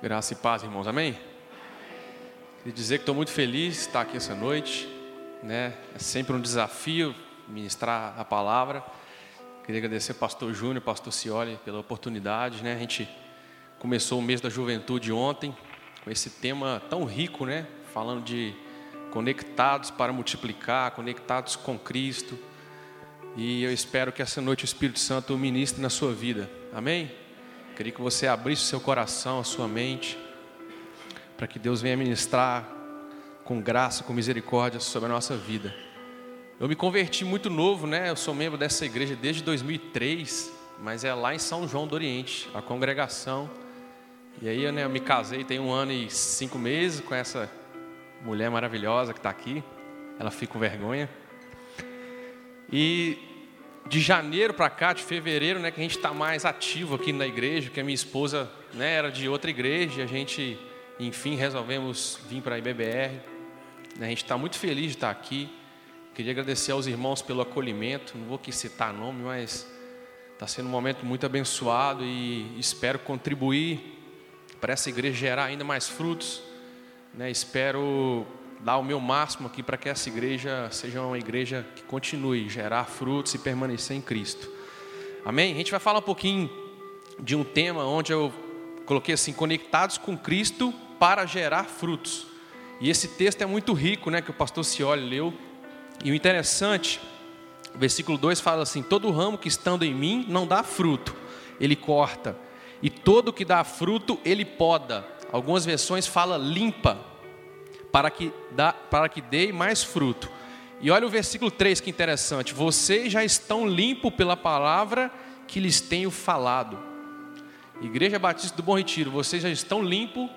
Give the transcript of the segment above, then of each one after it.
Graça e paz, irmãos, amém? Queria dizer que estou muito feliz de estar aqui essa noite, né? É sempre um desafio ministrar a palavra. Queria agradecer ao pastor Júnior, pastor Cioli, pela oportunidade, né? A gente começou o mês da juventude ontem, com esse tema tão rico, né? Falando de conectados para multiplicar, conectados com Cristo. E eu espero que essa noite o Espírito Santo ministre na sua vida, amém? Queria que você abrisse o seu coração, a sua mente, para que Deus venha ministrar com graça, com misericórdia sobre a nossa vida. Eu me converti muito novo, né? Eu sou membro dessa igreja desde 2003, mas é lá em São João do Oriente, a congregação. E aí né, eu me casei tem um ano e cinco meses com essa mulher maravilhosa que está aqui. Ela fica com vergonha. E de janeiro para cá, de fevereiro, né, que a gente está mais ativo aqui na igreja, que a minha esposa né, era de outra igreja, a gente, enfim, resolvemos vir para a IBBR. Né, a gente está muito feliz de estar aqui. Queria agradecer aos irmãos pelo acolhimento, não vou aqui citar nome, mas está sendo um momento muito abençoado e espero contribuir para essa igreja gerar ainda mais frutos. Né, espero dar o meu máximo aqui para que essa igreja seja uma igreja que continue gerar frutos e permanecer em Cristo. Amém? A gente vai falar um pouquinho de um tema onde eu coloquei assim, conectados com Cristo para gerar frutos. E esse texto é muito rico, né, que o pastor Cioli leu. E o interessante, o versículo 2 fala assim: Todo ramo que estando em mim não dá fruto, ele corta, e todo que dá fruto, ele poda. Algumas versões fala limpa, para que, dá, para que dê mais fruto. E olha o versículo 3 que interessante. Vocês já estão limpos pela palavra que lhes tenho falado. Igreja Batista do Bom Retiro, vocês já estão limpo,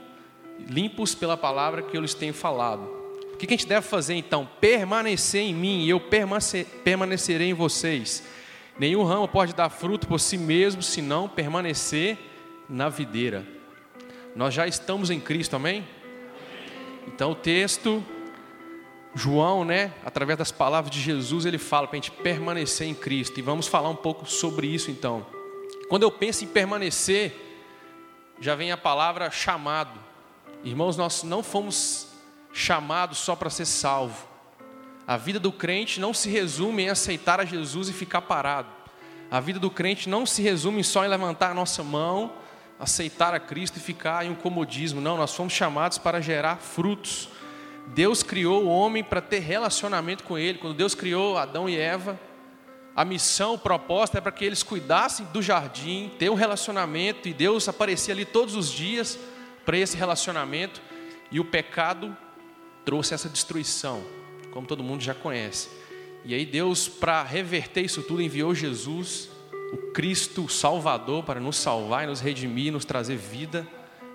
limpos pela palavra que eu lhes tenho falado. O que a gente deve fazer então? Permanecer em mim e eu permanecerei em vocês. Nenhum ramo pode dar fruto por si mesmo, senão permanecer na videira. Nós já estamos em Cristo, amém? Então o texto, João, né, através das palavras de Jesus, ele fala para a gente permanecer em Cristo. E vamos falar um pouco sobre isso então. Quando eu penso em permanecer, já vem a palavra chamado. Irmãos, nós não fomos chamados só para ser salvo. A vida do crente não se resume em aceitar a Jesus e ficar parado. A vida do crente não se resume só em levantar a nossa mão aceitar a Cristo e ficar em um comodismo. Não, nós fomos chamados para gerar frutos. Deus criou o homem para ter relacionamento com Ele. Quando Deus criou Adão e Eva, a missão, o propósito é para que eles cuidassem do jardim, ter um relacionamento, e Deus aparecia ali todos os dias para esse relacionamento, e o pecado trouxe essa destruição, como todo mundo já conhece. E aí Deus, para reverter isso tudo, enviou Jesus o Cristo Salvador para nos salvar e nos redimir, nos trazer vida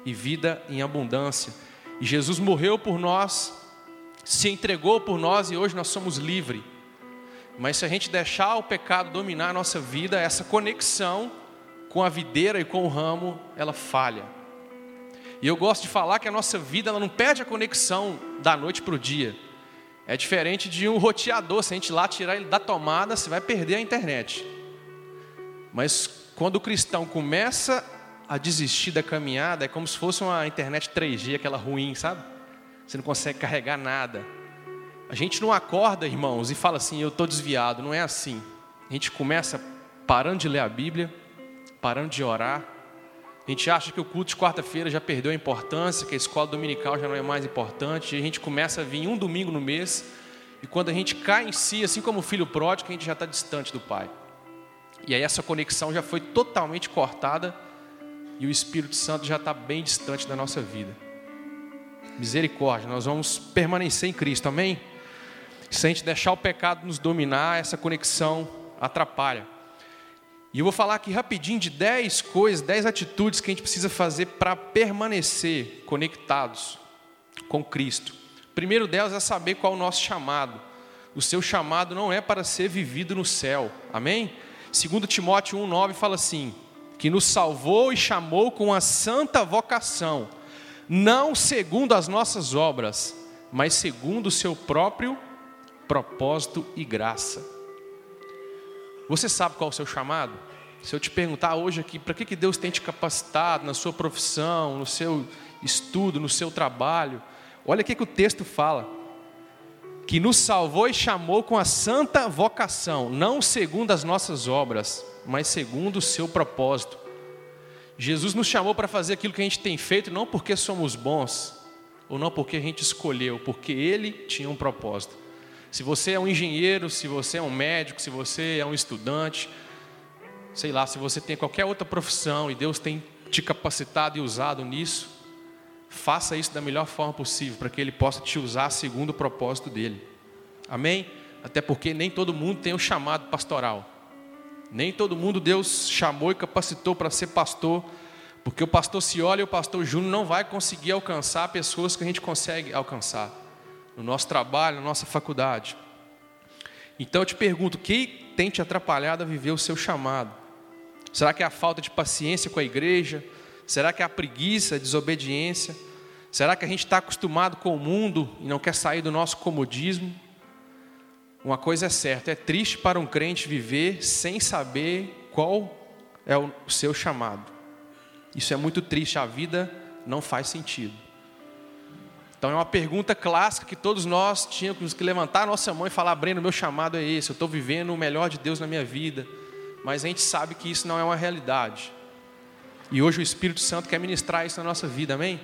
e vida em abundância. E Jesus morreu por nós, se entregou por nós e hoje nós somos livres. Mas se a gente deixar o pecado dominar a nossa vida, essa conexão com a videira e com o ramo, ela falha. E eu gosto de falar que a nossa vida ela não perde a conexão da noite para o dia. É diferente de um roteador, se a gente lá tirar ele da tomada, você vai perder a internet. Mas quando o cristão começa a desistir da caminhada, é como se fosse uma internet 3G, aquela ruim, sabe? Você não consegue carregar nada. A gente não acorda, irmãos, e fala assim: eu estou desviado. Não é assim. A gente começa parando de ler a Bíblia, parando de orar. A gente acha que o culto de quarta-feira já perdeu a importância, que a escola dominical já não é mais importante. E a gente começa a vir um domingo no mês. E quando a gente cai em si, assim como o filho pródigo, a gente já está distante do Pai. E aí essa conexão já foi totalmente cortada e o Espírito Santo já está bem distante da nossa vida. Misericórdia, nós vamos permanecer em Cristo, amém? Se a gente deixar o pecado nos dominar, essa conexão atrapalha. E eu vou falar aqui rapidinho de 10 coisas, 10 atitudes que a gente precisa fazer para permanecer conectados com Cristo. O primeiro delas é saber qual é o nosso chamado. O seu chamado não é para ser vivido no céu, amém? 2 Timóteo 1,9 fala assim: que nos salvou e chamou com a santa vocação, não segundo as nossas obras, mas segundo o seu próprio propósito e graça. Você sabe qual é o seu chamado? Se eu te perguntar hoje aqui, para que, que Deus tem te capacitado na sua profissão, no seu estudo, no seu trabalho, olha o que, que o texto fala. Que nos salvou e chamou com a santa vocação, não segundo as nossas obras, mas segundo o seu propósito. Jesus nos chamou para fazer aquilo que a gente tem feito, não porque somos bons, ou não porque a gente escolheu, porque Ele tinha um propósito. Se você é um engenheiro, se você é um médico, se você é um estudante, sei lá, se você tem qualquer outra profissão e Deus tem te capacitado e usado nisso, faça isso da melhor forma possível, para que Ele possa te usar segundo o propósito dEle. Amém? Até porque nem todo mundo tem o chamado pastoral. Nem todo mundo Deus chamou e capacitou para ser pastor, porque o pastor Cioli e o pastor Júnior não vai conseguir alcançar pessoas que a gente consegue alcançar no nosso trabalho, na nossa faculdade. Então eu te pergunto, o que tem te atrapalhado a viver o seu chamado? Será que é a falta de paciência com a igreja? Será que é a preguiça, a desobediência? Será que a gente está acostumado com o mundo e não quer sair do nosso comodismo? Uma coisa é certa, é triste para um crente viver sem saber qual é o seu chamado. Isso é muito triste, a vida não faz sentido. Então é uma pergunta clássica que todos nós tínhamos que levantar a nossa mão e falar: Breno, meu chamado é esse, eu estou vivendo o melhor de Deus na minha vida. Mas a gente sabe que isso não é uma realidade. E hoje o Espírito Santo quer ministrar isso na nossa vida, amém?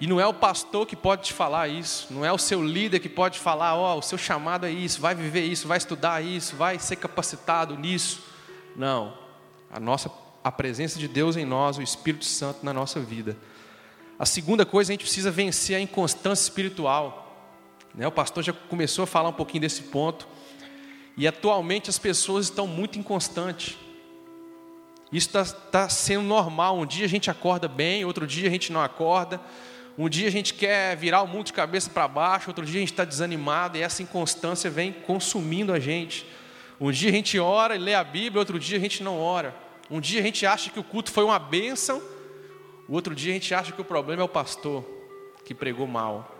E não é o pastor que pode te falar isso, não é o seu líder que pode falar, ó, oh, o seu chamado é isso, vai viver isso, vai estudar isso, vai ser capacitado nisso. Não. A nossa a presença de Deus em nós, o Espírito Santo na nossa vida. A segunda coisa, a gente precisa vencer a inconstância espiritual. Né? O pastor já começou a falar um pouquinho desse ponto. E atualmente as pessoas estão muito inconstantes. Isso está tá sendo normal. Um dia a gente acorda bem, outro dia a gente não acorda. Um dia a gente quer virar o mundo de cabeça para baixo, outro dia a gente está desanimado e essa inconstância vem consumindo a gente. Um dia a gente ora e lê a Bíblia, outro dia a gente não ora. Um dia a gente acha que o culto foi uma bênção, o outro dia a gente acha que o problema é o pastor que pregou mal.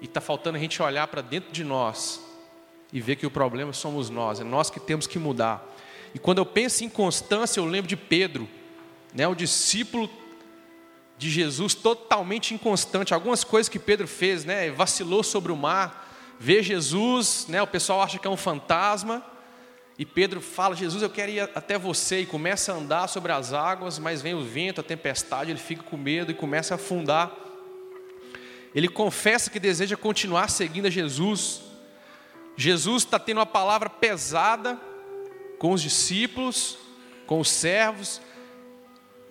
E está faltando a gente olhar para dentro de nós e ver que o problema somos nós, é nós que temos que mudar. E quando eu penso em constância, eu lembro de Pedro, né, o discípulo de Jesus totalmente inconstante. Algumas coisas que Pedro fez, né? Vacilou sobre o mar, vê Jesus, né? O pessoal acha que é um fantasma. E Pedro fala: Jesus, eu quero ir até você. E começa a andar sobre as águas, mas vem o vento, a tempestade, ele fica com medo e começa a afundar. Ele confessa que deseja continuar seguindo a Jesus. Jesus está tendo uma palavra pesada com os discípulos, com os servos,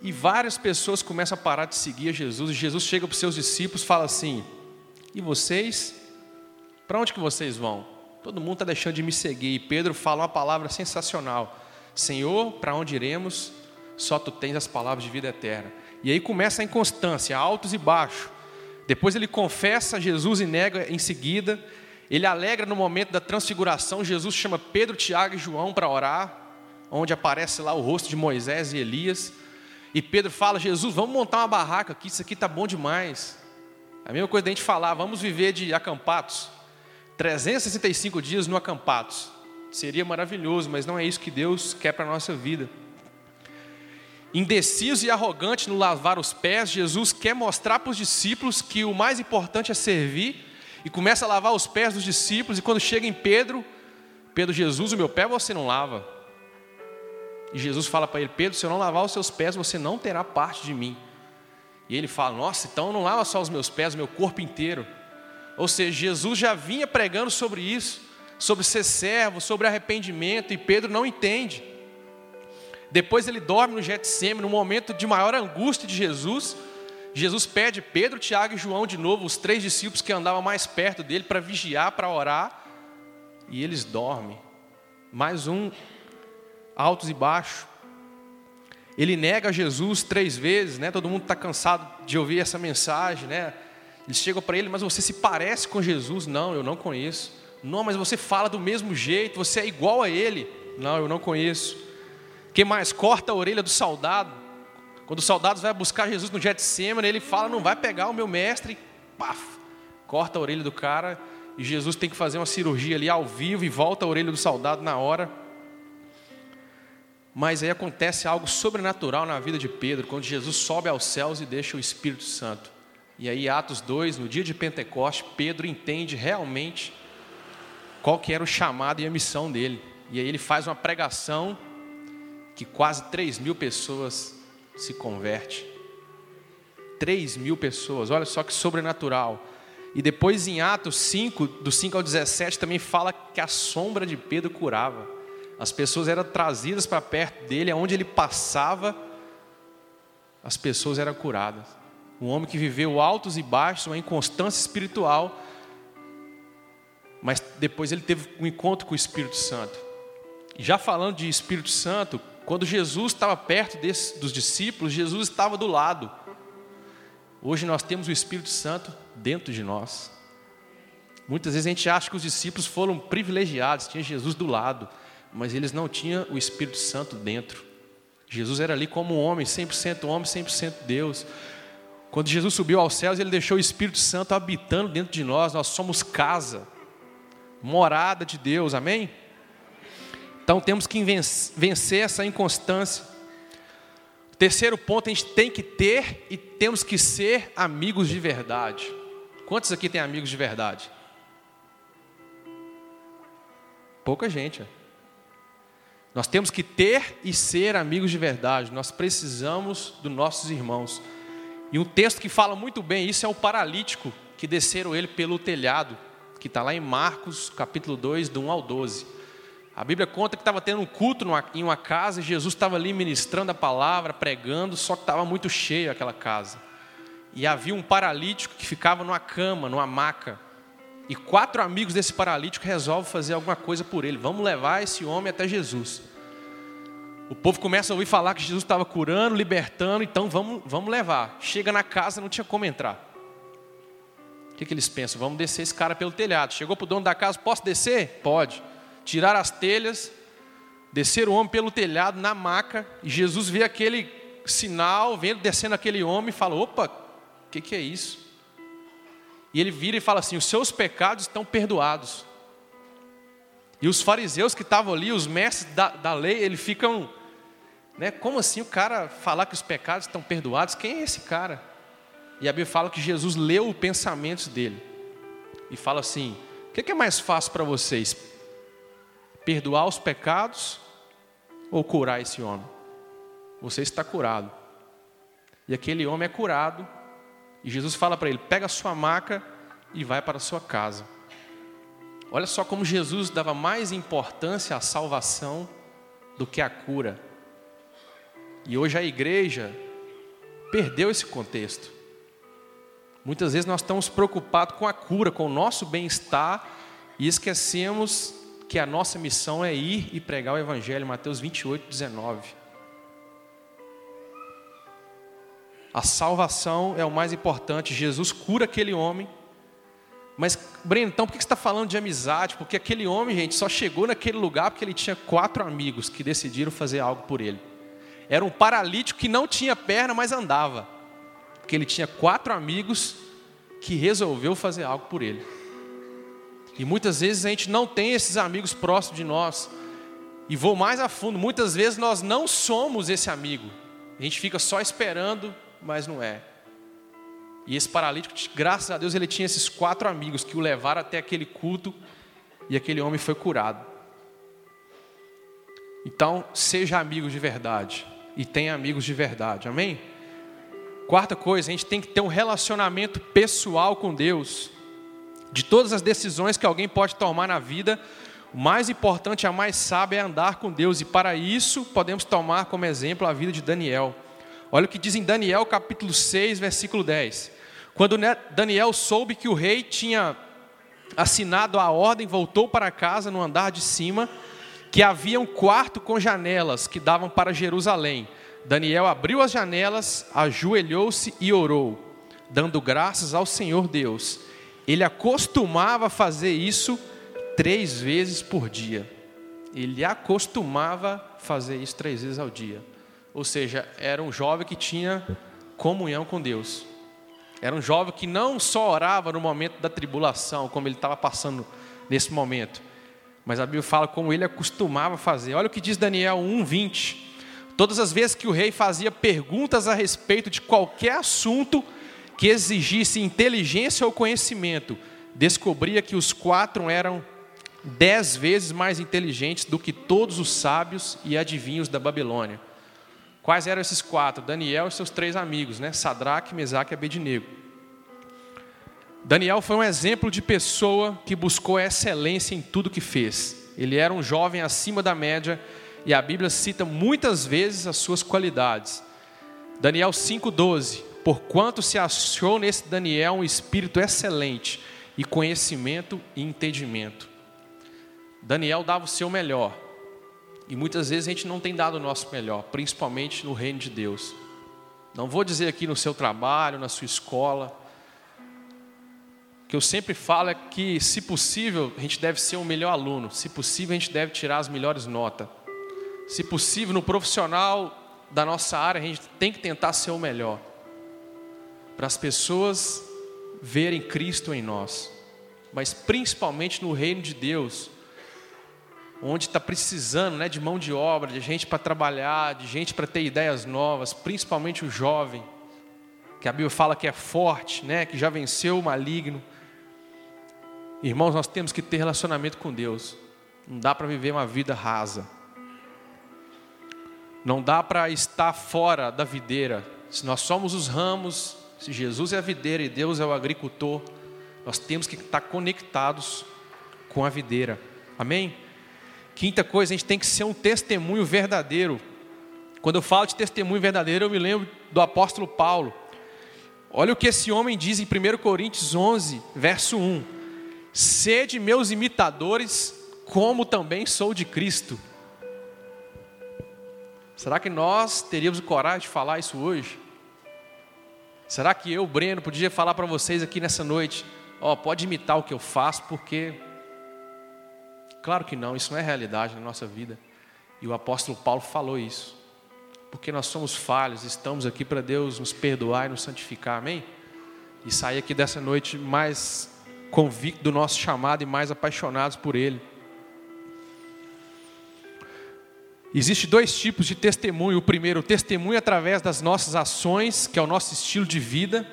e várias pessoas começam a parar de seguir a Jesus. E Jesus chega para os seus discípulos e fala assim: E vocês? Para onde que vocês vão? Todo mundo está deixando de me seguir. E Pedro fala uma palavra sensacional: Senhor, para onde iremos? Só tu tens as palavras de vida eterna. E aí começa a inconstância, altos e baixos. Depois ele confessa Jesus e nega em seguida. Ele alegra no momento da transfiguração. Jesus chama Pedro, Tiago e João para orar, onde aparece lá o rosto de Moisés e Elias. E Pedro fala: Jesus, vamos montar uma barraca aqui, isso aqui está bom demais. A mesma coisa da gente falar, vamos viver de acampados. 365 dias no acampados. Seria maravilhoso, mas não é isso que Deus quer para a nossa vida. Indeciso e arrogante no lavar os pés, Jesus quer mostrar para os discípulos que o mais importante é servir e começa a lavar os pés dos discípulos. E quando chega em Pedro, Pedro, Jesus, o meu pé você não lava. E Jesus fala para ele: Pedro, se eu não lavar os seus pés, você não terá parte de mim. E ele fala: Nossa, então não lava só os meus pés, o meu corpo inteiro. Ou seja, Jesus já vinha pregando sobre isso, sobre ser servo, sobre arrependimento, e Pedro não entende. Depois ele dorme no Getsemane, no momento de maior angústia de Jesus. Jesus pede Pedro, Tiago e João de novo, os três discípulos que andavam mais perto dele, para vigiar, para orar, e eles dormem. Mais um altos e baixos. Ele nega Jesus três vezes, né? Todo mundo está cansado de ouvir essa mensagem, né? Eles chegam para ele, mas você se parece com Jesus? Não, eu não conheço. Não, mas você fala do mesmo jeito, você é igual a ele? Não, eu não conheço. Quem mais? Corta a orelha do soldado. Quando os soldados vai buscar Jesus no Getsemane, ele fala, não vai pegar o meu mestre. Paf, corta a orelha do cara. E Jesus tem que fazer uma cirurgia ali ao vivo e volta a orelha do soldado na hora. Mas aí acontece algo sobrenatural na vida de Pedro, quando Jesus sobe aos céus e deixa o Espírito Santo. E aí, Atos 2, no dia de Pentecoste, Pedro entende realmente qual que era o chamado e a missão dele. E aí ele faz uma pregação que quase 3 mil pessoas se converte. 3 mil pessoas, olha só que sobrenatural. E depois em Atos 5, do 5 ao 17, também fala que a sombra de Pedro curava. As pessoas eram trazidas para perto dele, aonde ele passava, as pessoas eram curadas. Um homem que viveu altos e baixos, uma inconstância espiritual, mas depois ele teve um encontro com o Espírito Santo. Já falando de Espírito Santo, quando Jesus estava perto desse, dos discípulos, Jesus estava do lado. Hoje nós temos o Espírito Santo dentro de nós. Muitas vezes a gente acha que os discípulos foram privilegiados, tinha Jesus do lado, mas eles não tinham o Espírito Santo dentro. Jesus era ali como um homem, 100% homem, 100% Deus. Quando Jesus subiu aos céus, ele deixou o Espírito Santo habitando dentro de nós, nós somos casa, morada de Deus, amém? Então temos que vencer essa inconstância. Terceiro ponto, a gente tem que ter e temos que ser amigos de verdade. Quantos aqui têm amigos de verdade? Pouca gente. Nós temos que ter e ser amigos de verdade. Nós precisamos dos nossos irmãos. E um texto que fala muito bem isso é o paralítico que desceram ele pelo telhado, que está lá em Marcos, capítulo 2, do 1 ao 12. A Bíblia conta que estava tendo um culto em uma casa e Jesus estava ali ministrando a palavra, pregando, só que estava muito cheio aquela casa. E havia um paralítico que ficava numa cama, numa maca. E quatro amigos desse paralítico resolvem fazer alguma coisa por ele. Vamos levar esse homem até Jesus. O povo começa a ouvir falar que Jesus estava curando, libertando, então vamos, vamos levar. Chega na casa, não tinha como entrar. O que, que eles pensam? Vamos descer esse cara pelo telhado. Chegou para o dono da casa, posso descer? Pode tirar as telhas, descer o homem pelo telhado na maca, e Jesus vê aquele sinal, vendo descendo aquele homem, e fala: opa, o que, que é isso? E ele vira e fala assim: os seus pecados estão perdoados. E os fariseus que estavam ali, os mestres da, da lei, eles ficam, né, como assim o cara falar que os pecados estão perdoados? Quem é esse cara? E a Bíblia fala que Jesus leu os pensamentos dele e fala assim: o que é mais fácil para vocês? perdoar os pecados ou curar esse homem? Você está curado. E aquele homem é curado. E Jesus fala para ele: pega a sua maca e vai para a sua casa. Olha só como Jesus dava mais importância à salvação do que à cura. E hoje a igreja perdeu esse contexto. Muitas vezes nós estamos preocupados com a cura, com o nosso bem-estar e esquecemos que a nossa missão é ir e pregar o Evangelho, Mateus 28, 19. A salvação é o mais importante. Jesus cura aquele homem. Mas, Breno, então por que você está falando de amizade? Porque aquele homem, gente, só chegou naquele lugar porque ele tinha quatro amigos que decidiram fazer algo por ele. Era um paralítico que não tinha perna, mas andava. Porque ele tinha quatro amigos que resolveu fazer algo por ele. E muitas vezes a gente não tem esses amigos próximos de nós. E vou mais a fundo, muitas vezes nós não somos esse amigo. A gente fica só esperando, mas não é. E esse paralítico, graças a Deus, ele tinha esses quatro amigos que o levaram até aquele culto e aquele homem foi curado. Então, seja amigo de verdade e tenha amigos de verdade, amém? Quarta coisa, a gente tem que ter um relacionamento pessoal com Deus. De todas as decisões que alguém pode tomar na vida, o mais importante, a mais sábia é andar com Deus, e para isso podemos tomar como exemplo a vida de Daniel. Olha o que diz em Daniel capítulo 6, versículo 10. Quando Daniel soube que o rei tinha assinado a ordem, voltou para casa no andar de cima, que havia um quarto com janelas que davam para Jerusalém. Daniel abriu as janelas, ajoelhou-se e orou, dando graças ao Senhor Deus ele acostumava fazer isso três vezes por dia. Ele acostumava fazer isso três vezes ao dia. Ou seja, era um jovem que tinha comunhão com Deus. Era um jovem que não só orava no momento da tribulação, como ele estava passando nesse momento, Mas a Bíblia fala como ele acostumava fazer. Olha o que diz Daniel 1:20. Todas as vezes que o rei fazia perguntas a respeito de qualquer assunto que exigisse inteligência ou conhecimento, descobria que os quatro eram dez vezes mais inteligentes do que todos os sábios e adivinhos da Babilônia. Quais eram esses quatro? Daniel e seus três amigos, né? Sadraque, Mesaque e Abednego. Daniel foi um exemplo de pessoa que buscou excelência em tudo que fez. Ele era um jovem acima da média e a Bíblia cita muitas vezes as suas qualidades. Daniel 5,12: Porquanto se achou nesse Daniel um espírito excelente, e conhecimento e entendimento. Daniel dava o seu melhor, e muitas vezes a gente não tem dado o nosso melhor, principalmente no reino de Deus. Não vou dizer aqui no seu trabalho, na sua escola, que eu sempre falo é que, se possível, a gente deve ser o melhor aluno, se possível, a gente deve tirar as melhores notas. Se possível, no profissional da nossa área, a gente tem que tentar ser o melhor. Para as pessoas verem Cristo em nós, mas principalmente no reino de Deus, onde está precisando né, de mão de obra, de gente para trabalhar, de gente para ter ideias novas, principalmente o jovem, que a Bíblia fala que é forte, né, que já venceu o maligno. Irmãos, nós temos que ter relacionamento com Deus, não dá para viver uma vida rasa. Não dá para estar fora da videira. Se nós somos os ramos, se Jesus é a videira e Deus é o agricultor, nós temos que estar conectados com a videira. Amém? Quinta coisa, a gente tem que ser um testemunho verdadeiro. Quando eu falo de testemunho verdadeiro, eu me lembro do apóstolo Paulo. Olha o que esse homem diz em 1 Coríntios 11, verso 1: Sede meus imitadores, como também sou de Cristo. Será que nós teríamos coragem de falar isso hoje? Será que eu, Breno, podia falar para vocês aqui nessa noite? Ó, oh, pode imitar o que eu faço, porque. Claro que não, isso não é realidade na nossa vida. E o apóstolo Paulo falou isso. Porque nós somos falhos, estamos aqui para Deus nos perdoar e nos santificar, amém? E sair aqui dessa noite mais convicto do nosso chamado e mais apaixonados por Ele. Existem dois tipos de testemunho. O primeiro, o testemunho através das nossas ações, que é o nosso estilo de vida,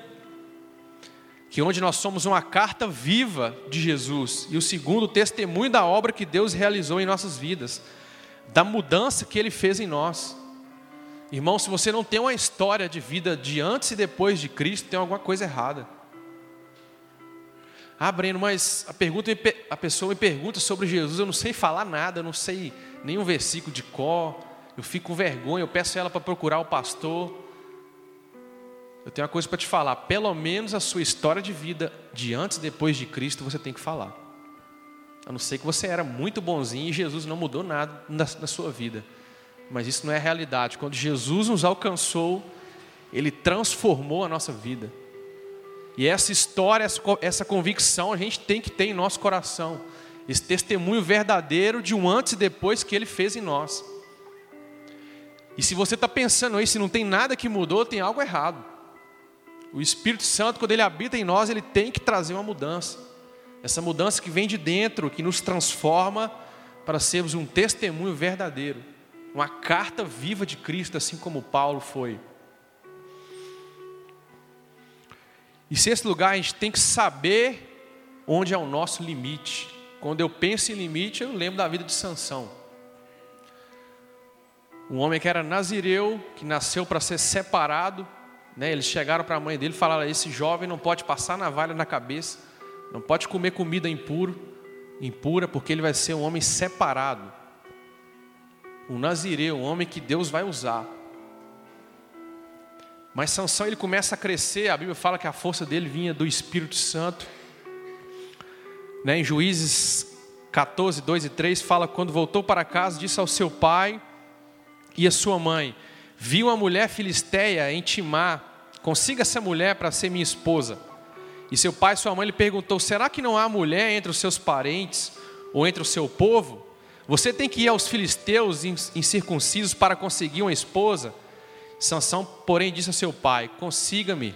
que onde nós somos uma carta viva de Jesus. E o segundo, testemunho da obra que Deus realizou em nossas vidas, da mudança que Ele fez em nós. Irmão, se você não tem uma história de vida de antes e depois de Cristo, tem alguma coisa errada. Ah, Breno, mas a, pergunta, a pessoa me pergunta sobre Jesus, eu não sei falar nada, eu não sei nenhum versículo de cor, eu fico com vergonha, eu peço ela para procurar o pastor. Eu tenho uma coisa para te falar, pelo menos a sua história de vida de antes e depois de Cristo você tem que falar. A não ser que você era muito bonzinho e Jesus não mudou nada na, na sua vida. Mas isso não é realidade. Quando Jesus nos alcançou, Ele transformou a nossa vida. E essa história, essa convicção a gente tem que ter em nosso coração esse testemunho verdadeiro de um antes e depois que ele fez em nós. E se você está pensando isso não tem nada que mudou, tem algo errado. O Espírito Santo, quando ele habita em nós, ele tem que trazer uma mudança. Essa mudança que vem de dentro, que nos transforma para sermos um testemunho verdadeiro, uma carta viva de Cristo, assim como Paulo foi. E se esse lugar a gente tem que saber onde é o nosso limite. Quando eu penso em limite, eu lembro da vida de Sansão. Um homem que era nazireu, que nasceu para ser separado. Né? Eles chegaram para a mãe dele e falaram: esse jovem não pode passar navalha na cabeça, não pode comer comida impuro, impura, porque ele vai ser um homem separado. Um nazireu, um homem que Deus vai usar. Mas Sansão ele começa a crescer, a Bíblia fala que a força dele vinha do Espírito Santo. Né, em Juízes 14, 2 e 3, fala: quando voltou para casa, disse ao seu pai e à sua mãe: Viu uma mulher filisteia em Timar, consiga essa mulher para ser minha esposa. E seu pai e sua mãe lhe perguntou: Será que não há mulher entre os seus parentes ou entre o seu povo? Você tem que ir aos filisteus incircuncisos para conseguir uma esposa? Sansão, porém, disse ao seu pai: Consiga-me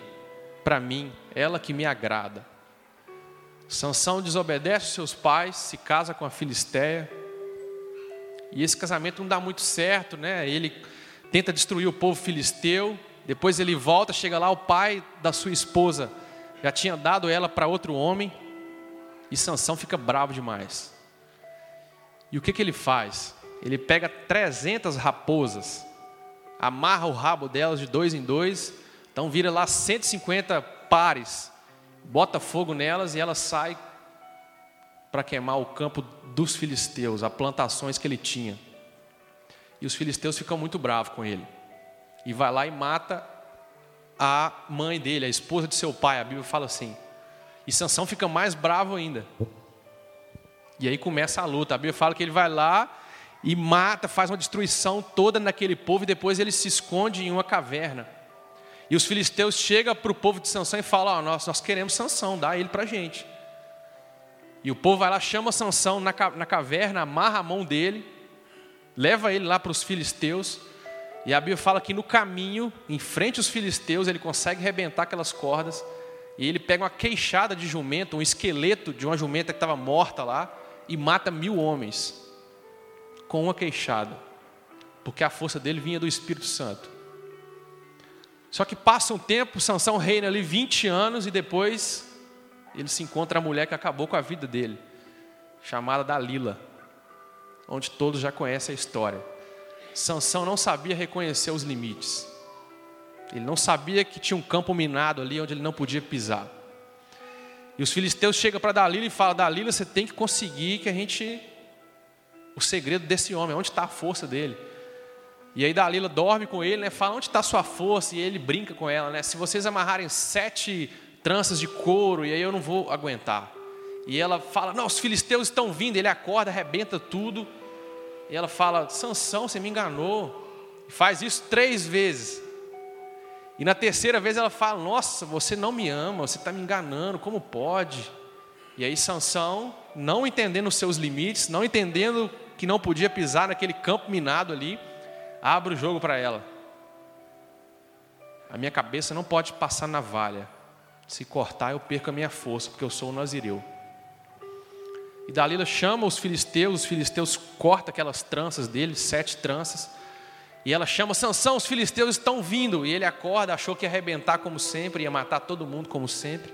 para mim, ela que me agrada. Sansão desobedece seus pais, se casa com a Filisteia. E esse casamento não dá muito certo, né? Ele tenta destruir o povo filisteu, depois ele volta, chega lá, o pai da sua esposa já tinha dado ela para outro homem, e Sansão fica bravo demais. E o que, que ele faz? Ele pega 300 raposas, amarra o rabo delas de dois em dois, então vira lá 150 pares, bota fogo nelas e elas saem para queimar o campo dos filisteus, as plantações que ele tinha. E os filisteus ficam muito bravos com ele. E vai lá e mata a mãe dele, a esposa de seu pai. A Bíblia fala assim. E Sansão fica mais bravo ainda. E aí começa a luta. A Bíblia fala que ele vai lá e mata, faz uma destruição toda naquele povo e depois ele se esconde em uma caverna. E os filisteus chegam para o povo de Sansão e falam: oh, nós, nós queremos Sansão, dá ele para a gente. E o povo vai lá, chama Sansão na, na caverna, amarra a mão dele, leva ele lá para os filisteus. E a Bíblia fala que no caminho, em frente aos filisteus, ele consegue rebentar aquelas cordas. E ele pega uma queixada de jumento, um esqueleto de uma jumenta que estava morta lá, e mata mil homens com uma queixada, porque a força dele vinha do Espírito Santo. Só que passa um tempo, Sansão reina ali 20 anos e depois ele se encontra a mulher que acabou com a vida dele, chamada Dalila, onde todos já conhecem a história. Sansão não sabia reconhecer os limites. Ele não sabia que tinha um campo minado ali onde ele não podia pisar. E os filisteus chegam para Dalila e falam: Dalila, você tem que conseguir que a gente. O segredo desse homem, onde está a força dele? E aí Dalila dorme com ele, né? Fala onde está a sua força, e ele brinca com ela, né? Se vocês amarrarem sete tranças de couro, e aí eu não vou aguentar. E ela fala: Não, os filisteus estão vindo. Ele acorda, arrebenta tudo. E ela fala: Sansão, você me enganou. E faz isso três vezes. E na terceira vez ela fala: Nossa, você não me ama, você está me enganando, como pode? E aí Sansão, não entendendo os seus limites, não entendendo que não podia pisar naquele campo minado ali, abre o jogo para ela. A minha cabeça não pode passar na valha. Se cortar, eu perco a minha força, porque eu sou o Nazireu. E Dalila chama os filisteus, os filisteus cortam aquelas tranças dele, sete tranças. E ela chama Sansão, os filisteus estão vindo. E ele acorda, achou que ia arrebentar como sempre, ia matar todo mundo como sempre.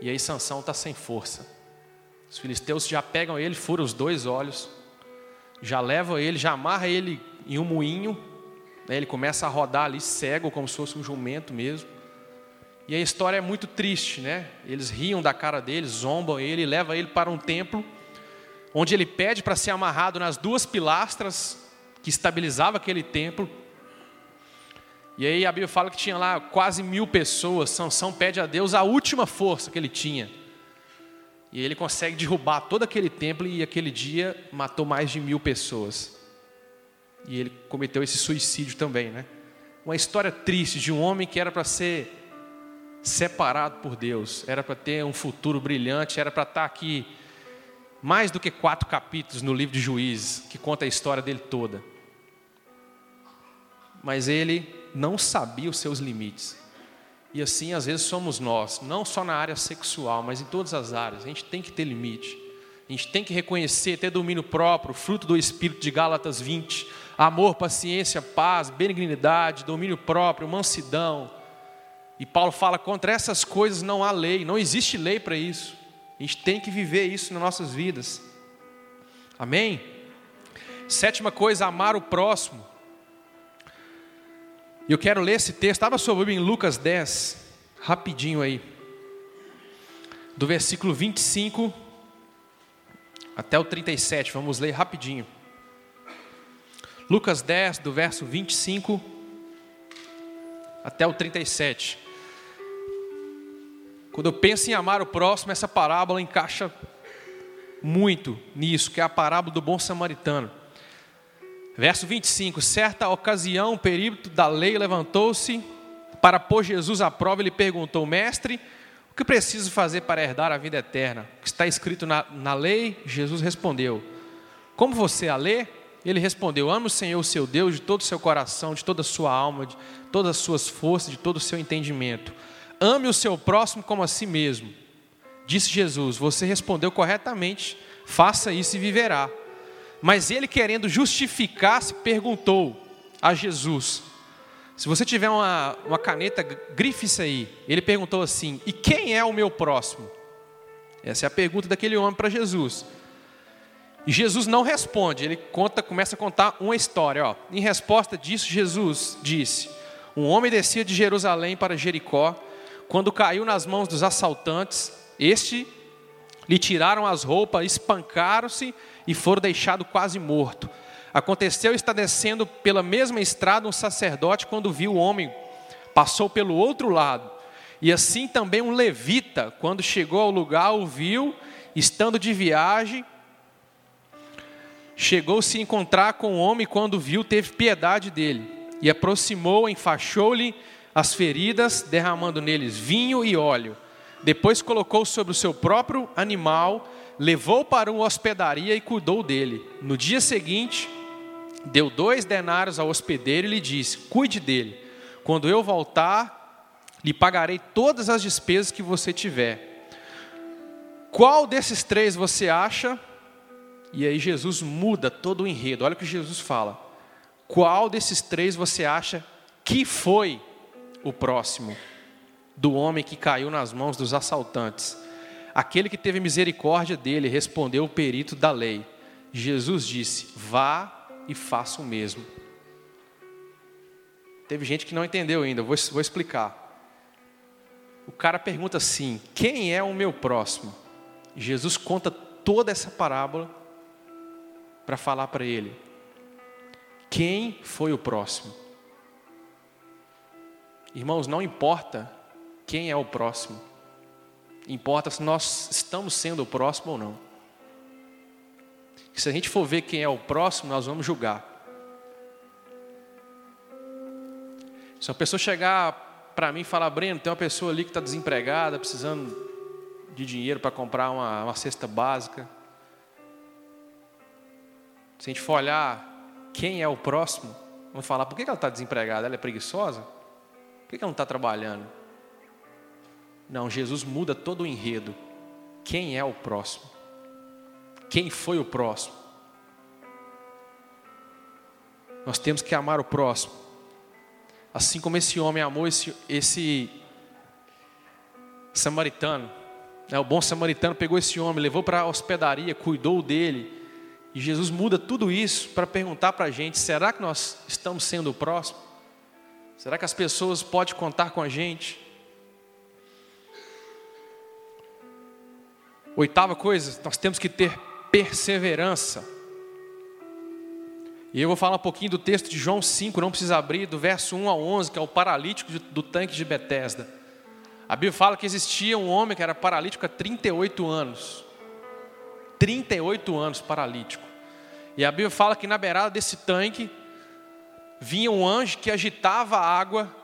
E aí Sansão está sem força. Os filisteus já pegam ele, furam os dois olhos, já levam ele, já amarra ele em um moinho. Ele começa a rodar ali cego, como se fosse um jumento mesmo. E a história é muito triste, né? Eles riam da cara dele, zombam ele, levam ele para um templo, onde ele pede para ser amarrado nas duas pilastras que estabilizavam aquele templo. E aí a Bíblia fala que tinha lá quase mil pessoas. Sansão pede a Deus a última força que ele tinha. E ele consegue derrubar todo aquele templo e aquele dia matou mais de mil pessoas. E ele cometeu esse suicídio também, né? Uma história triste de um homem que era para ser separado por Deus, era para ter um futuro brilhante, era para estar tá aqui mais do que quatro capítulos no livro de Juízes, que conta a história dele toda. Mas ele não sabia os seus limites. E assim, às vezes, somos nós, não só na área sexual, mas em todas as áreas. A gente tem que ter limite. A gente tem que reconhecer, ter domínio próprio, fruto do Espírito de Gálatas 20. Amor, paciência, paz, benignidade, domínio próprio, mansidão, e Paulo fala: contra essas coisas não há lei, não existe lei para isso. A gente tem que viver isso nas nossas vidas. Amém? Sétima coisa, amar o próximo. E eu quero ler esse texto, estava sobre em Lucas 10, rapidinho aí. Do versículo 25 até o 37, vamos ler rapidinho. Lucas 10, do verso 25 até o 37. Quando eu penso em amar o próximo, essa parábola encaixa muito nisso, que é a parábola do bom samaritano. Verso 25: Certa ocasião, o perímetro da lei levantou-se para pôr Jesus à prova e lhe perguntou: Mestre, o que preciso fazer para herdar a vida eterna? O que está escrito na, na lei? Jesus respondeu: Como você a lê? Ele respondeu: Ame o Senhor, seu Deus, de todo o seu coração, de toda a sua alma, de todas as suas forças, de todo o seu entendimento ame o seu próximo como a si mesmo. Disse Jesus: Você respondeu corretamente, faça isso e viverá. Mas ele, querendo justificar-se, perguntou a Jesus: Se você tiver uma, uma caneta, grife isso aí. Ele perguntou assim: E quem é o meu próximo? Essa é a pergunta daquele homem para Jesus. E Jesus não responde, ele conta, começa a contar uma história. Ó. Em resposta disso, Jesus disse: Um homem descia de Jerusalém para Jericó, quando caiu nas mãos dos assaltantes, este lhe tiraram as roupas, espancaram-se e foram deixado quase morto. Aconteceu estar descendo pela mesma estrada um sacerdote quando viu o homem, passou pelo outro lado. E assim também um levita, quando chegou ao lugar, o viu, estando de viagem, chegou-se a encontrar com o homem, quando viu, teve piedade dele, e aproximou, enfaixou-lhe as feridas, derramando neles vinho e óleo. Depois colocou sobre o seu próprio animal, levou para uma hospedaria e cuidou dele. No dia seguinte, deu dois denários ao hospedeiro e lhe disse: Cuide dele. Quando eu voltar, lhe pagarei todas as despesas que você tiver. Qual desses três você acha? E aí Jesus muda todo o enredo. Olha o que Jesus fala. Qual desses três você acha que foi o próximo do homem que caiu nas mãos dos assaltantes? Aquele que teve misericórdia dele, respondeu o perito da lei. Jesus disse: Vá e faça o mesmo. Teve gente que não entendeu ainda, vou, vou explicar. O cara pergunta assim: Quem é o meu próximo? Jesus conta toda essa parábola para falar para ele: Quem foi o próximo? Irmãos, não importa quem é o próximo, importa se nós estamos sendo o próximo ou não. Se a gente for ver quem é o próximo, nós vamos julgar. Se uma pessoa chegar para mim e falar, Breno, tem uma pessoa ali que está desempregada, precisando de dinheiro para comprar uma, uma cesta básica. Se a gente for olhar quem é o próximo, vamos falar, por que ela está desempregada? Ela é preguiçosa? Por que ela não está trabalhando? Não, Jesus muda todo o enredo. Quem é o próximo? Quem foi o próximo? Nós temos que amar o próximo. Assim como esse homem amou esse, esse samaritano. Né? O bom samaritano pegou esse homem, levou para a hospedaria, cuidou dele e Jesus muda tudo isso para perguntar para a gente: será que nós estamos sendo o próximo? Será que as pessoas podem contar com a gente? Oitava coisa, nós temos que ter perseverança. E eu vou falar um pouquinho do texto de João 5, não precisa abrir, do verso 1 ao 11, que é o paralítico do tanque de Betesda. A Bíblia fala que existia um homem que era paralítico há 38 anos. 38 anos paralítico. E a Bíblia fala que na beirada desse tanque vinha um anjo que agitava a água,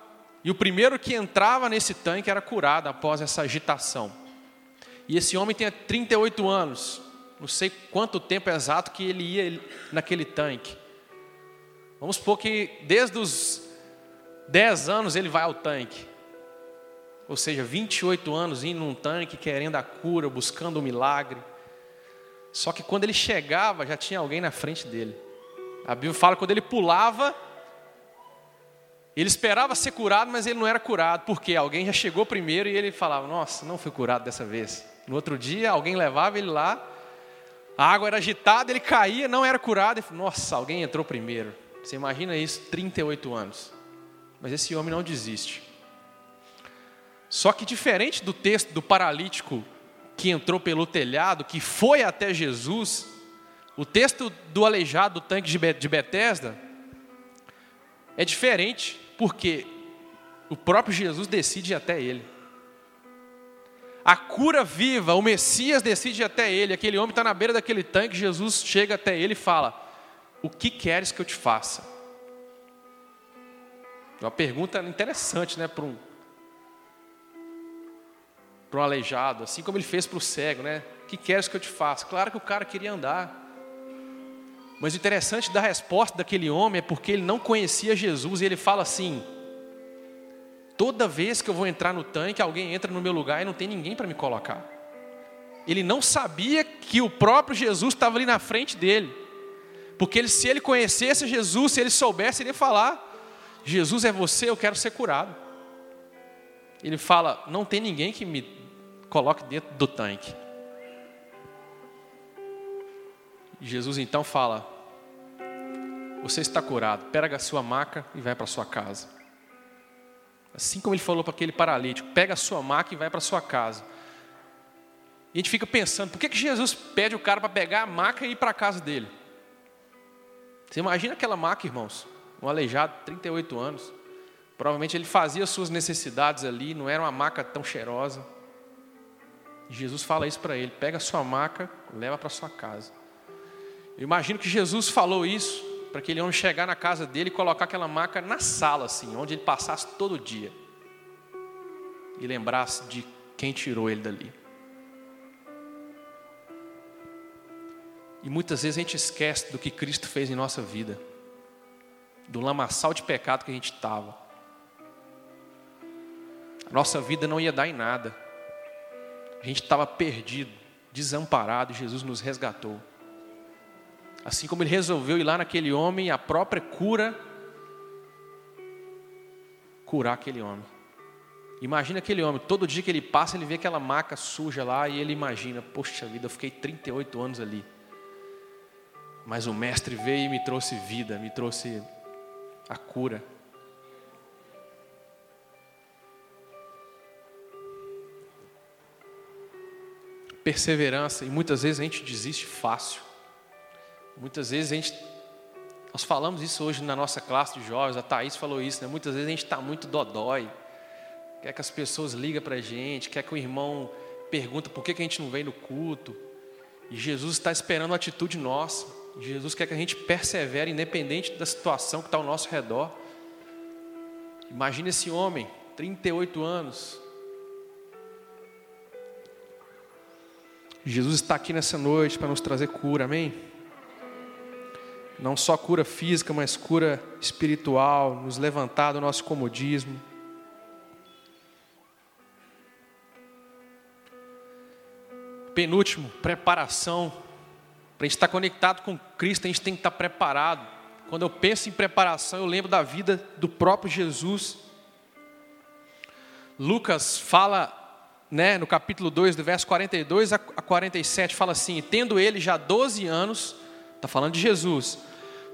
e o primeiro que entrava nesse tanque era curado após essa agitação. E esse homem tinha 38 anos, não sei quanto tempo exato que ele ia naquele tanque. Vamos supor que desde os 10 anos ele vai ao tanque. Ou seja, 28 anos indo num tanque, querendo a cura, buscando o um milagre. Só que quando ele chegava, já tinha alguém na frente dele. A Bíblia fala que quando ele pulava, ele esperava ser curado, mas ele não era curado, porque alguém já chegou primeiro e ele falava: Nossa, não fui curado dessa vez. No outro dia, alguém levava ele lá, a água era agitada, ele caía, não era curado. Ele falou, Nossa, alguém entrou primeiro. Você imagina isso, 38 anos. Mas esse homem não desiste. Só que diferente do texto do paralítico que entrou pelo telhado, que foi até Jesus, o texto do aleijado do tanque de Betesda é diferente, porque o próprio Jesus decide até ele. A cura viva, o Messias decide até ele. Aquele homem está na beira daquele tanque, Jesus chega até ele e fala: O que queres que eu te faça? Uma pergunta interessante, né, para um para um aleijado, assim como ele fez para o cego, né? O que queres que eu te faça? Claro que o cara queria andar. Mas o interessante da resposta daquele homem é porque ele não conhecia Jesus e ele fala assim: toda vez que eu vou entrar no tanque, alguém entra no meu lugar e não tem ninguém para me colocar. ele não sabia que o próprio Jesus estava ali na frente dele. Porque ele, se ele conhecesse Jesus, se ele soubesse, ele ia falar: Jesus é você, eu quero ser curado. Ele fala: Não tem ninguém que me coloque dentro do tanque. Jesus então fala: Você está curado, pega a sua maca e vai para sua casa. Assim como ele falou para aquele paralítico: Pega a sua maca e vai para sua casa. E a gente fica pensando: por que, que Jesus pede o cara para pegar a maca e ir para a casa dele? Você imagina aquela maca, irmãos? Um aleijado, 38 anos. Provavelmente ele fazia suas necessidades ali, não era uma maca tão cheirosa. Jesus fala isso para ele: pega a sua maca, leva para sua casa. Eu imagino que Jesus falou isso para aquele homem chegar na casa dele e colocar aquela maca na sala, assim, onde ele passasse todo dia. E lembrasse de quem tirou ele dali. E muitas vezes a gente esquece do que Cristo fez em nossa vida, do lamaçal de pecado que a gente estava. A nossa vida não ia dar em nada, a gente estava perdido, desamparado, e Jesus nos resgatou. Assim como ele resolveu ir lá naquele homem, a própria cura, curar aquele homem. Imagina aquele homem, todo dia que ele passa, ele vê aquela maca suja lá e ele imagina: Poxa vida, eu fiquei 38 anos ali. Mas o Mestre veio e me trouxe vida, me trouxe a cura. Perseverança, e muitas vezes a gente desiste fácil. Muitas vezes a gente. Nós falamos isso hoje na nossa classe de jovens, a Thaís falou isso, né? Muitas vezes a gente está muito dodói. Quer que as pessoas ligam para a gente, quer que o irmão pergunta por que, que a gente não vem no culto. E Jesus está esperando uma atitude nossa. Jesus quer que a gente persevere, independente da situação que está ao nosso redor. Imagina esse homem, 38 anos. Jesus está aqui nessa noite para nos trazer cura, amém? Não só cura física, mas cura espiritual, nos levantar do nosso comodismo. Penúltimo, preparação. Para a gente estar conectado com Cristo, a gente tem que estar preparado. Quando eu penso em preparação, eu lembro da vida do próprio Jesus. Lucas fala, né, no capítulo 2, do verso 42 a 47, fala assim: Tendo ele já 12 anos, está falando de Jesus,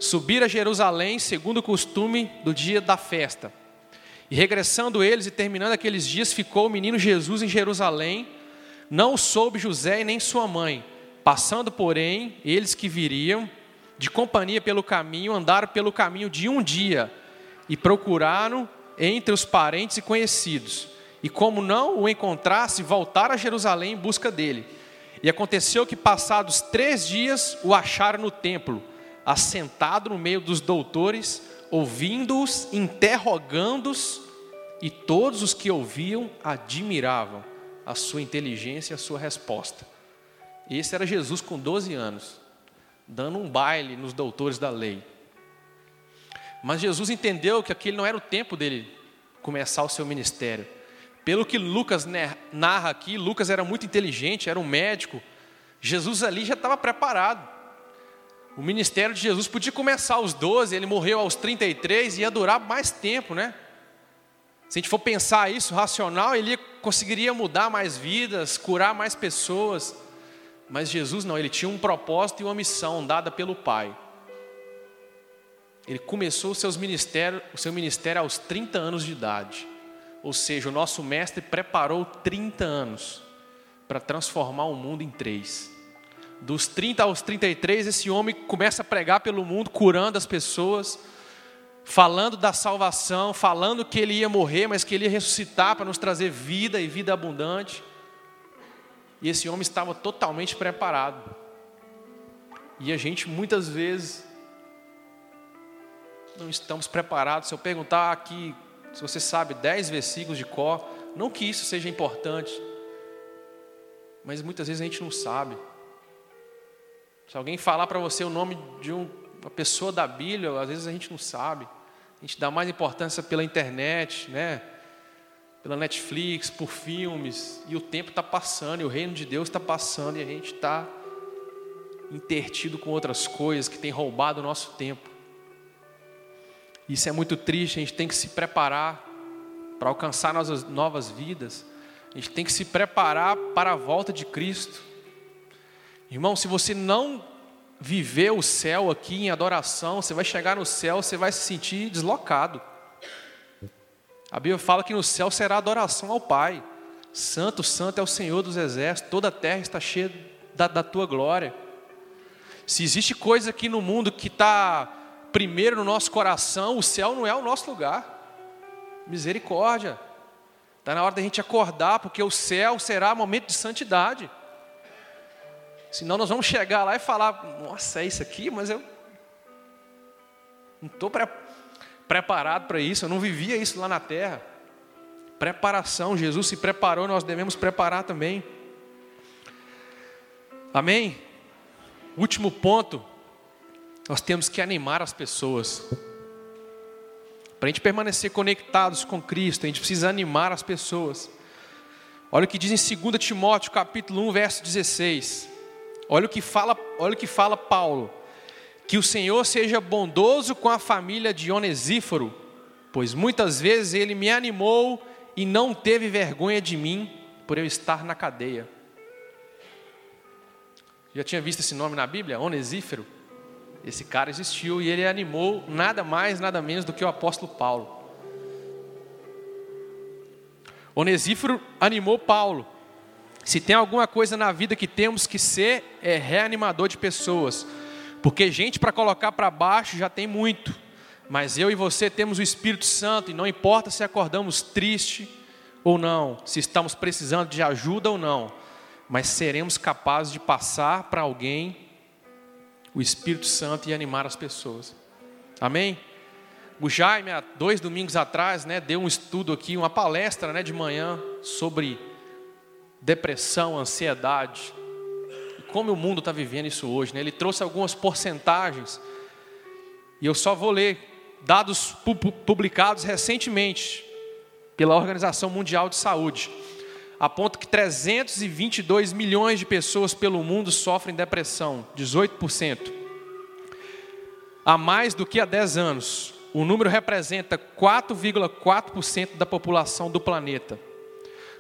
subir a Jerusalém segundo o costume do dia da festa. E regressando eles e terminando aqueles dias, ficou o menino Jesus em Jerusalém, não soube José e nem sua mãe. Passando, porém, eles que viriam de companhia pelo caminho, andaram pelo caminho de um dia e procuraram entre os parentes e conhecidos. E como não o encontrasse, voltaram a Jerusalém em busca dele. E aconteceu que, passados três dias, o acharam no templo assentado no meio dos doutores, ouvindo-os, interrogando-os, e todos os que ouviam admiravam a sua inteligência e a sua resposta. Esse era Jesus com 12 anos, dando um baile nos doutores da lei. Mas Jesus entendeu que aquele não era o tempo dele começar o seu ministério. Pelo que Lucas narra aqui, Lucas era muito inteligente, era um médico. Jesus ali já estava preparado. O ministério de Jesus podia começar aos 12, ele morreu aos 33 e ia durar mais tempo, né? Se a gente for pensar isso racional, ele conseguiria mudar mais vidas, curar mais pessoas. Mas Jesus não, ele tinha um propósito e uma missão dada pelo Pai. Ele começou o, seu ministério aos 30 anos de idade. Ou seja, o nosso mestre preparou 30 anos para transformar o mundo em três dos 30 aos 33, esse homem começa a pregar pelo mundo, curando as pessoas, falando da salvação, falando que ele ia morrer, mas que ele ia ressuscitar para nos trazer vida e vida abundante. E esse homem estava totalmente preparado. E a gente muitas vezes não estamos preparados. Se eu perguntar aqui, se você sabe 10 versículos de cor, não que isso seja importante, mas muitas vezes a gente não sabe. Se alguém falar para você o nome de um, uma pessoa da Bíblia, às vezes a gente não sabe. A gente dá mais importância pela internet, né? pela Netflix, por filmes, e o tempo está passando, e o reino de Deus está passando, e a gente está intertido com outras coisas que têm roubado o nosso tempo. Isso é muito triste, a gente tem que se preparar para alcançar nossas novas vidas. A gente tem que se preparar para a volta de Cristo. Irmão, se você não viver o céu aqui em adoração, você vai chegar no céu, você vai se sentir deslocado. A Bíblia fala que no céu será adoração ao Pai. Santo, santo é o Senhor dos exércitos, toda a terra está cheia da, da tua glória. Se existe coisa aqui no mundo que está primeiro no nosso coração, o céu não é o nosso lugar. Misericórdia. Está na hora da gente acordar, porque o céu será momento de santidade. Senão nós vamos chegar lá e falar, nossa, é isso aqui, mas eu não estou pre preparado para isso, eu não vivia isso lá na terra. Preparação, Jesus se preparou, nós devemos preparar também. Amém? Último ponto, nós temos que animar as pessoas. Para a gente permanecer conectados com Cristo, a gente precisa animar as pessoas. Olha o que diz em 2 Timóteo, capítulo 1, verso 16. Olha o que fala, olha o que fala Paulo. Que o Senhor seja bondoso com a família de Onesíforo, pois muitas vezes ele me animou e não teve vergonha de mim por eu estar na cadeia. Já tinha visto esse nome na Bíblia? Onesífero. Esse cara existiu e ele animou nada mais, nada menos do que o apóstolo Paulo. Onesífero animou Paulo. Se tem alguma coisa na vida que temos que ser, é reanimador de pessoas. Porque gente para colocar para baixo já tem muito. Mas eu e você temos o Espírito Santo e não importa se acordamos triste ou não, se estamos precisando de ajuda ou não mas seremos capazes de passar para alguém o Espírito Santo e animar as pessoas. Amém? O Jaime, há dois domingos atrás, né, deu um estudo aqui, uma palestra né, de manhã sobre depressão, ansiedade. Como o mundo está vivendo isso hoje. Né? Ele trouxe algumas porcentagens. E eu só vou ler dados publicados recentemente pela Organização Mundial de Saúde aponta que 322 milhões de pessoas pelo mundo sofrem depressão, 18%. Há mais do que há 10 anos, o número representa 4,4% da população do planeta.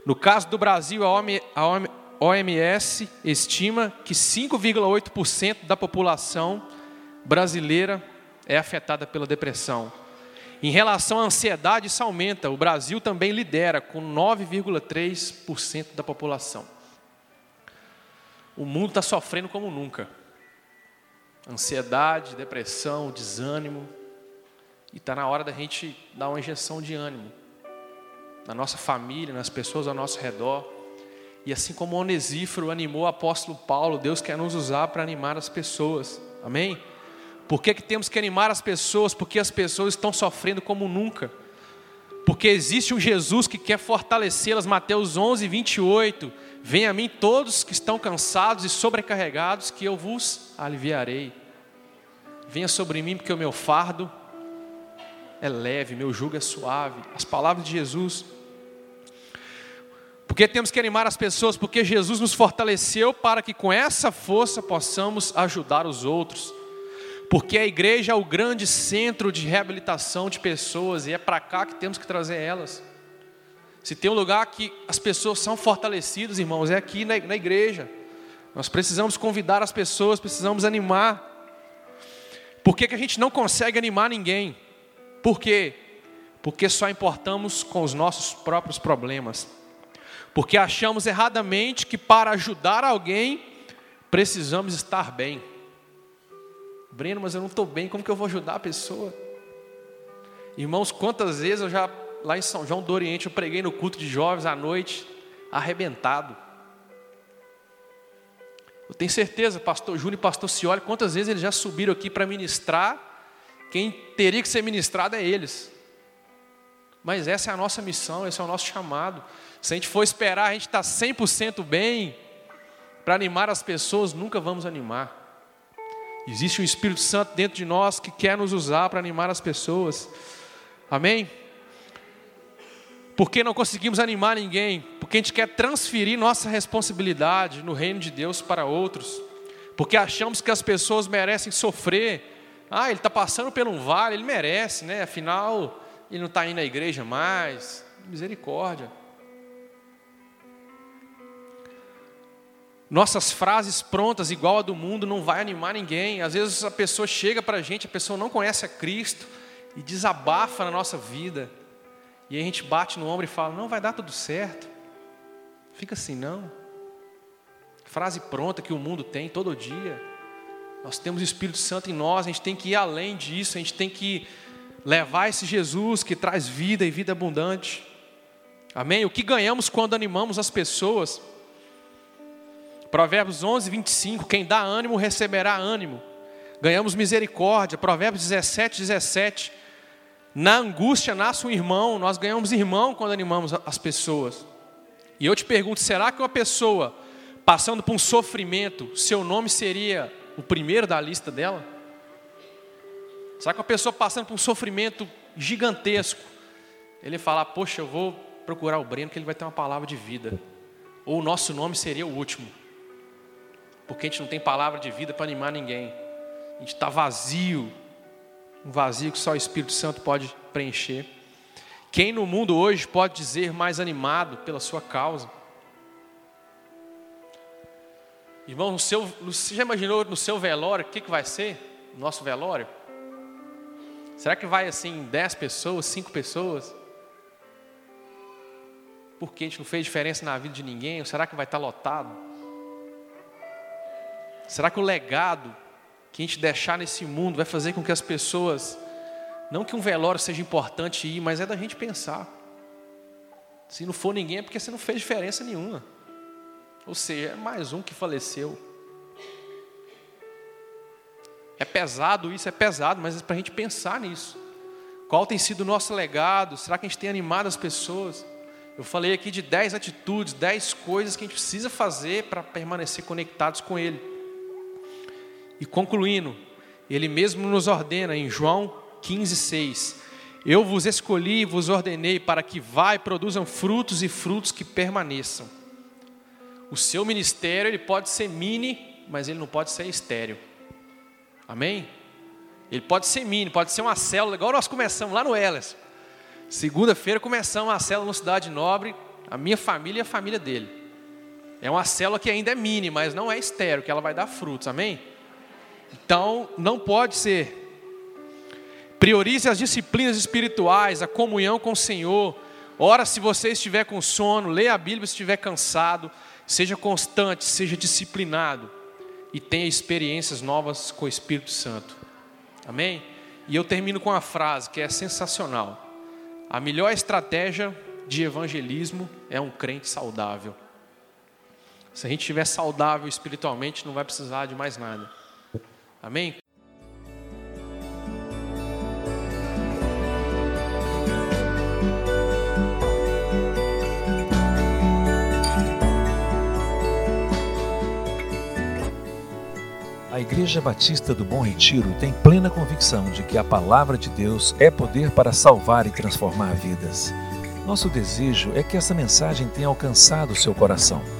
No caso do Brasil, a OMS estima que 5,8% da população brasileira é afetada pela depressão. Em relação à ansiedade, isso aumenta. O Brasil também lidera, com 9,3% da população. O mundo está sofrendo como nunca. Ansiedade, depressão, desânimo. E está na hora da gente dar uma injeção de ânimo na nossa família, nas pessoas ao nosso redor. E assim como Onesíforo animou o apóstolo Paulo, Deus quer nos usar para animar as pessoas. Amém? Por que, que temos que animar as pessoas? Porque as pessoas estão sofrendo como nunca. Porque existe um Jesus que quer fortalecê-las. Mateus 11, 28. Venha a mim todos que estão cansados e sobrecarregados, que eu vos aliviarei. Venha sobre mim, porque o meu fardo é leve, meu jugo é suave. As palavras de Jesus. Porque temos que animar as pessoas? Porque Jesus nos fortaleceu para que com essa força possamos ajudar os outros porque a igreja é o grande centro de reabilitação de pessoas e é para cá que temos que trazer elas. Se tem um lugar que as pessoas são fortalecidas, irmãos, é aqui na, na igreja. Nós precisamos convidar as pessoas, precisamos animar. Por que, que a gente não consegue animar ninguém? Por quê? Porque só importamos com os nossos próprios problemas. Porque achamos erradamente que para ajudar alguém precisamos estar bem. Breno, mas eu não estou bem, como que eu vou ajudar a pessoa? Irmãos, quantas vezes eu já, lá em São João do Oriente, eu preguei no culto de jovens à noite, arrebentado. Eu tenho certeza, pastor Júnior e pastor Cioli, quantas vezes eles já subiram aqui para ministrar, quem teria que ser ministrado é eles. Mas essa é a nossa missão, esse é o nosso chamado. Se a gente for esperar a gente estar tá 100% bem para animar as pessoas, nunca vamos animar. Existe um Espírito Santo dentro de nós que quer nos usar para animar as pessoas. Amém? Porque não conseguimos animar ninguém, porque a gente quer transferir nossa responsabilidade no reino de Deus para outros, porque achamos que as pessoas merecem sofrer. Ah, ele está passando por um vale, ele merece, né? Afinal, ele não está indo à igreja mais. Misericórdia. Nossas frases prontas, igual a do mundo, não vai animar ninguém. Às vezes a pessoa chega para a gente, a pessoa não conhece a Cristo e desabafa na nossa vida. E aí a gente bate no ombro e fala: Não, vai dar tudo certo. Fica assim, não. Frase pronta que o mundo tem todo dia. Nós temos o Espírito Santo em nós, a gente tem que ir além disso, a gente tem que levar esse Jesus que traz vida e vida abundante. Amém? O que ganhamos quando animamos as pessoas? Provérbios 11, 25: Quem dá ânimo receberá ânimo. Ganhamos misericórdia. Provérbios 17, 17. Na angústia nasce um irmão. Nós ganhamos irmão quando animamos as pessoas. E eu te pergunto: será que uma pessoa passando por um sofrimento, seu nome seria o primeiro da lista dela? Será que uma pessoa passando por um sofrimento gigantesco, ele falar, poxa, eu vou procurar o Breno que ele vai ter uma palavra de vida. Ou o nosso nome seria o último. Porque a gente não tem palavra de vida para animar ninguém. A gente está vazio. Um vazio que só o Espírito Santo pode preencher. Quem no mundo hoje pode dizer mais animado pela sua causa? Irmão, no seu, você já imaginou no seu velório o que, que vai ser? Nosso velório? Será que vai assim 10 pessoas, 5 pessoas? Porque a gente não fez diferença na vida de ninguém? Ou será que vai estar lotado? Será que o legado que a gente deixar nesse mundo vai fazer com que as pessoas, não que um velório seja importante ir, mas é da gente pensar. Se não for ninguém é porque você não fez diferença nenhuma. Ou seja, é mais um que faleceu. É pesado isso, é pesado, mas é para a gente pensar nisso. Qual tem sido o nosso legado? Será que a gente tem animado as pessoas? Eu falei aqui de 10 atitudes, 10 coisas que a gente precisa fazer para permanecer conectados com Ele. E concluindo, Ele mesmo nos ordena em João 15, 6. Eu vos escolhi e vos ordenei para que vá e produzam frutos e frutos que permaneçam. O seu ministério ele pode ser mini, mas ele não pode ser estéreo. Amém? Ele pode ser mini, pode ser uma célula, igual nós começamos lá no Elas. Segunda-feira começamos uma célula no Cidade Nobre, a minha família e a família dele. É uma célula que ainda é mini, mas não é estéreo, que ela vai dar frutos, amém? Então, não pode ser. Priorize as disciplinas espirituais, a comunhão com o Senhor. Ora, se você estiver com sono, leia a Bíblia se estiver cansado. Seja constante, seja disciplinado e tenha experiências novas com o Espírito Santo. Amém? E eu termino com uma frase que é sensacional. A melhor estratégia de evangelismo é um crente saudável. Se a gente estiver saudável espiritualmente, não vai precisar de mais nada. Amém? A Igreja Batista do Bom Retiro tem plena convicção de que a palavra de Deus é poder para salvar e transformar vidas. Nosso desejo é que essa mensagem tenha alcançado seu coração.